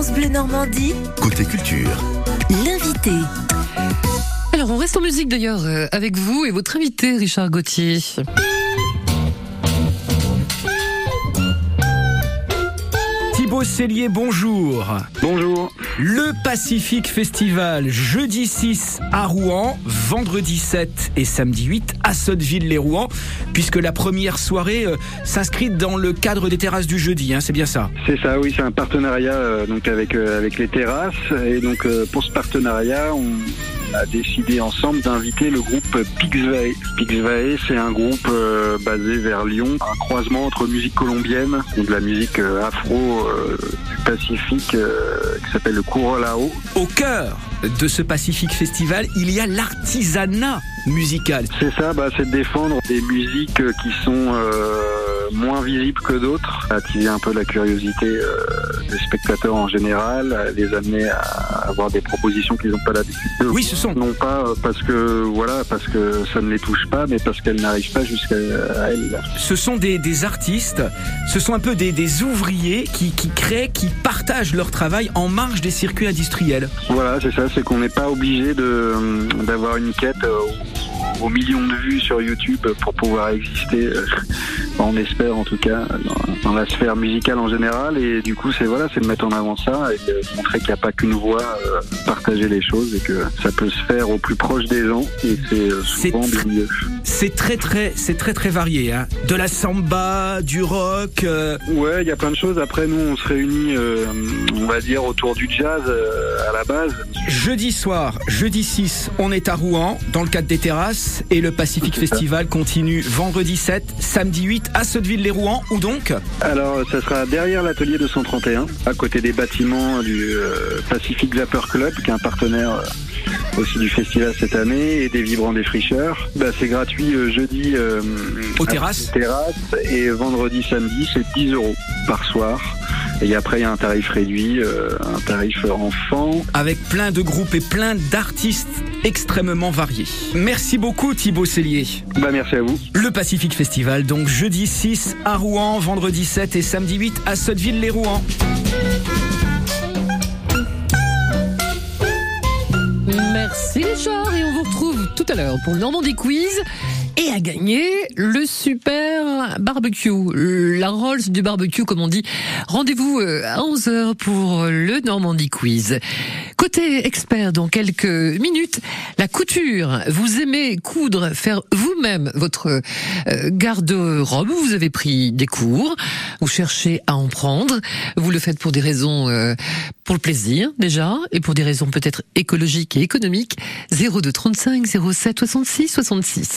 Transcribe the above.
France Bleu Normandie, Côté culture. l'invité. Alors, on reste en musique d'ailleurs euh, avec vous et votre invité, Richard Gauthier. Thibaut Cellier, bonjour. Bonjour. Le Pacifique Festival, jeudi 6 à Rouen, vendredi 7 et samedi 8 à Sotteville-les-Rouen, puisque la première soirée euh, s'inscrit dans le cadre des terrasses du jeudi, hein, c'est bien ça? C'est ça, oui, c'est un partenariat euh, donc avec euh, avec les terrasses et donc pour ce partenariat, on a décidé ensemble d'inviter le groupe Pixvae. Pixvae, c'est un groupe euh, basé vers Lyon, un croisement entre musique colombienne et de la musique euh, afro euh, du Pacifique qui s'appelle le Kurolao. Au cœur de ce Pacifique Festival, il y a l'artisanat musical. C'est ça, bah, c'est de défendre des musiques qui sont moins visibles que d'autres, attiser un peu la curiosité euh, des spectateurs en général, les amener à avoir des propositions qu'ils n'ont pas l'habitude de Oui, ce sont. Non pas euh, parce que voilà, parce que ça ne les touche pas, mais parce qu'elles n'arrivent pas jusqu'à elles. Ce sont des, des artistes, ce sont un peu des, des ouvriers qui, qui créent, qui partagent leur travail en marge des circuits industriels. Voilà, c'est ça, c'est qu'on n'est pas obligé de d'avoir une quête euh, aux millions de vues sur YouTube pour pouvoir exister. On espère en tout cas dans, la sphère musicale en général. Et du coup, c'est voilà, c'est de mettre en avant ça et de montrer qu'il n'y a pas qu'une voix, euh, partager les choses et que ça peut se faire au plus proche des gens. Et c'est euh, souvent bien mieux. C'est très très c'est très très varié. Hein. De la samba, du rock. euh, Ouais, il y a plein de choses. Après, nous, on se réunit, euh, on va dire, autour du jazz à la base. Jeudi soir, jeudi 6, on est à Rouen dans le cadre des terrasses et le Pacific ça. Festival continue vendredi 7, samedi 8 à Sotteville-les-Rouen. Où donc Alors, ça sera derrière l'atelier 231, à côté des bâtiments du euh, Pacific Vapor Club, qui est un partenaire euh, aussi du festival cette année, et des Vibrants des Fricheurs. Bah, c'est gratuit euh, jeudi Aux terrasses les terrasses, et vendredi, samedi, c'est 10 euros par soir. Et après, il y a un tarif réduit, euh, un tarif enfant. avec plein de groupes et plein d'artistes extrêmement variés. Merci beaucoup Thibaut Cellier. Bah, merci à vous. Le Pacific Festival, donc jeudi 6 à Rouen, vendredi 7 et samedi 8 à Sotteville-les-Rouen. Merci Richard et on vous retrouve tout à l'heure pour le Normandie Quiz et à gagner le super barbecue, la Rolls du barbecue comme on dit. Rendez-vous euh, à 11h pour le Normandie Quiz. Côté expert dans quelques minutes, la couture. Vous aimez coudre, faire vous-même votre euh, garde-robe, vous avez pris des cours, vous cherchez à en prendre, vous le faites pour des raisons euh, pour le plaisir déjà et pour des raisons peut-être écologiques et économiques. 02 35 07 66 66.